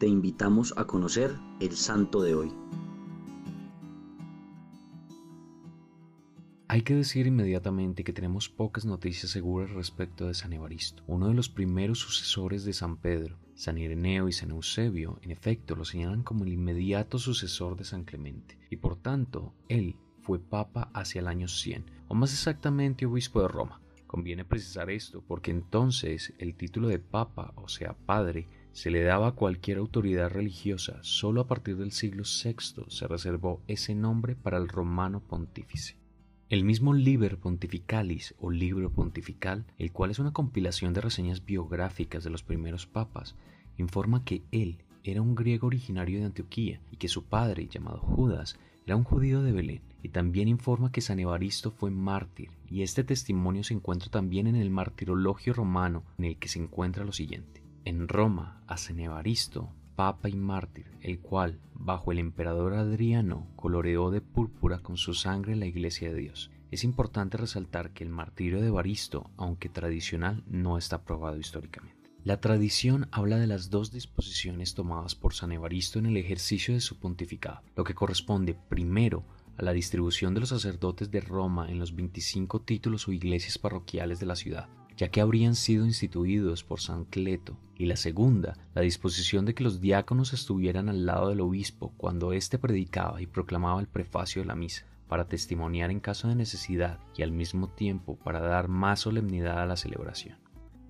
te invitamos a conocer el santo de hoy. Hay que decir inmediatamente que tenemos pocas noticias seguras respecto de San Evaristo, uno de los primeros sucesores de San Pedro. San Ireneo y San Eusebio, en efecto, lo señalan como el inmediato sucesor de San Clemente, y por tanto, él fue papa hacia el año 100, o más exactamente obispo de Roma. Conviene precisar esto porque entonces el título de papa, o sea, padre, se le daba a cualquier autoridad religiosa. Solo a partir del siglo VI se reservó ese nombre para el romano pontífice. El mismo Liber Pontificalis o Libro Pontifical, el cual es una compilación de reseñas biográficas de los primeros papas, informa que él era un griego originario de Antioquía y que su padre, llamado Judas, era un judío de Belén, y también informa que San Evaristo fue mártir, y este testimonio se encuentra también en el martirologio romano, en el que se encuentra lo siguiente. En Roma, a San Evaristo papa y mártir, el cual, bajo el emperador Adriano, coloreó de púrpura con su sangre la iglesia de Dios. Es importante resaltar que el martirio de Evaristo, aunque tradicional, no está probado históricamente. La tradición habla de las dos disposiciones tomadas por San Evaristo en el ejercicio de su pontificado, lo que corresponde primero a la distribución de los sacerdotes de Roma en los 25 títulos o iglesias parroquiales de la ciudad, ya que habrían sido instituidos por San Cleto, y la segunda, la disposición de que los diáconos estuvieran al lado del obispo cuando éste predicaba y proclamaba el prefacio de la misa, para testimoniar en caso de necesidad y al mismo tiempo para dar más solemnidad a la celebración.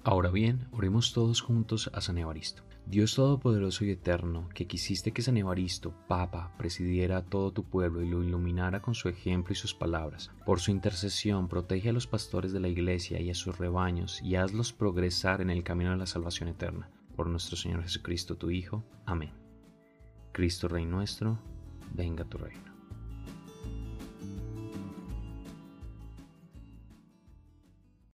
Ahora bien, oremos todos juntos a San Evaristo. Dios Todopoderoso y Eterno, que quisiste que San Evaristo, Papa, presidiera a todo tu pueblo y lo iluminara con su ejemplo y sus palabras. Por su intercesión, protege a los pastores de la Iglesia y a sus rebaños y hazlos progresar en el camino de la salvación eterna. Por nuestro Señor Jesucristo, tu Hijo. Amén. Cristo Rey nuestro, venga tu reino.